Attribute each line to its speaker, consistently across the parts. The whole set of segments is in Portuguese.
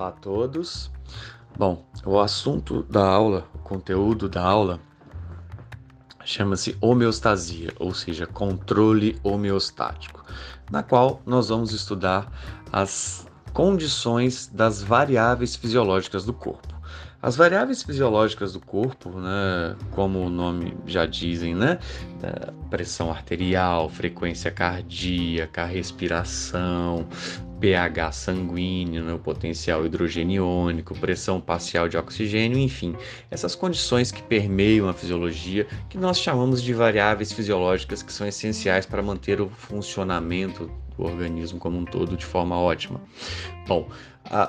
Speaker 1: Olá a todos. Bom, o assunto da aula, o conteúdo da aula, chama-se homeostasia, ou seja, controle homeostático, na qual nós vamos estudar as condições das variáveis fisiológicas do corpo. As variáveis fisiológicas do corpo, né, como o nome já dizem, né, pressão arterial, frequência cardíaca, respiração, pH sanguíneo, né, o potencial hidrogeniônico, pressão parcial de oxigênio, enfim, essas condições que permeiam a fisiologia, que nós chamamos de variáveis fisiológicas que são essenciais para manter o funcionamento do organismo como um todo de forma ótima. Bom,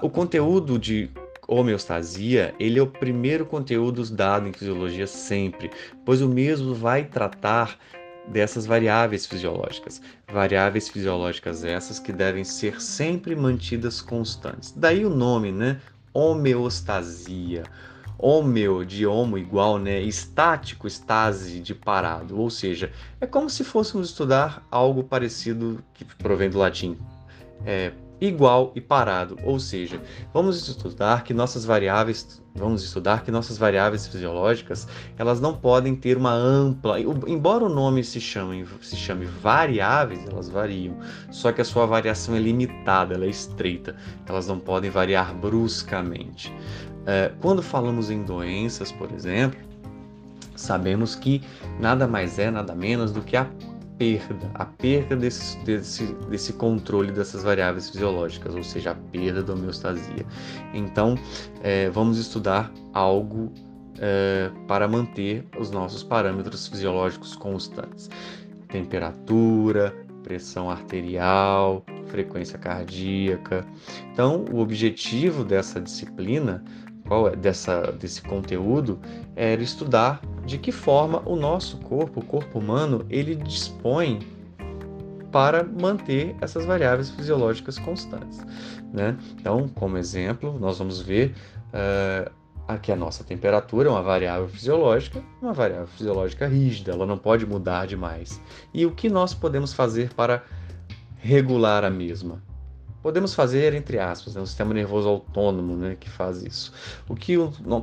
Speaker 1: o conteúdo de homeostasia, ele é o primeiro conteúdo dado em fisiologia sempre, pois o mesmo vai tratar dessas variáveis fisiológicas. Variáveis fisiológicas essas que devem ser sempre mantidas constantes. Daí o nome, né? Homeostasia. Homeo de homo igual, né? Estático, estase de parado. Ou seja, é como se fôssemos estudar algo parecido que provém do latim. É, igual e parado, ou seja, vamos estudar que nossas variáveis, vamos estudar que nossas variáveis fisiológicas, elas não podem ter uma ampla, embora o nome se chame, se chame variáveis, elas variam, só que a sua variação é limitada, ela é estreita, elas não podem variar bruscamente. É, quando falamos em doenças, por exemplo, sabemos que nada mais é, nada menos do que a perda, a perda desse, desse, desse controle dessas variáveis fisiológicas, ou seja, a perda da homeostasia. Então, é, vamos estudar algo é, para manter os nossos parâmetros fisiológicos constantes: temperatura, pressão arterial, frequência cardíaca. Então, o objetivo dessa disciplina, qual é dessa desse conteúdo, era estudar de que forma o nosso corpo, o corpo humano, ele dispõe para manter essas variáveis fisiológicas constantes. Né? Então, como exemplo, nós vamos ver uh, aqui a nossa temperatura, uma variável fisiológica, uma variável fisiológica rígida, ela não pode mudar demais. E o que nós podemos fazer para regular a mesma? Podemos fazer entre aspas, né, o sistema nervoso autônomo, né, que faz isso. O que,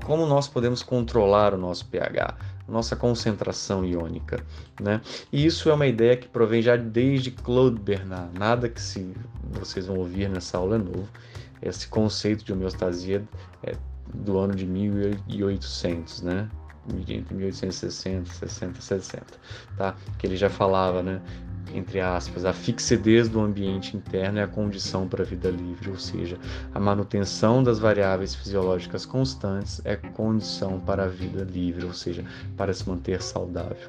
Speaker 1: como nós podemos controlar o nosso pH, nossa concentração iônica, né? E isso é uma ideia que provém já desde Claude Bernard. Nada que se vocês vão ouvir nessa aula é novo. Esse conceito de homeostasia é do ano de 1800, né? entre 1860, 60, 60, tá? Que ele já falava, né? Entre aspas, a fixidez do ambiente interno é a condição para a vida livre, ou seja, a manutenção das variáveis fisiológicas constantes é condição para a vida livre, ou seja, para se manter saudável.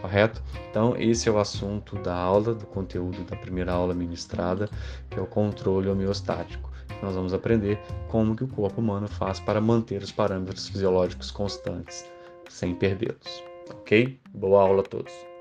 Speaker 1: Correto? Então, esse é o assunto da aula, do conteúdo da primeira aula ministrada, que é o controle homeostático. Nós vamos aprender como que o corpo humano faz para manter os parâmetros fisiológicos constantes, sem perdê-los. Ok? Boa aula a todos.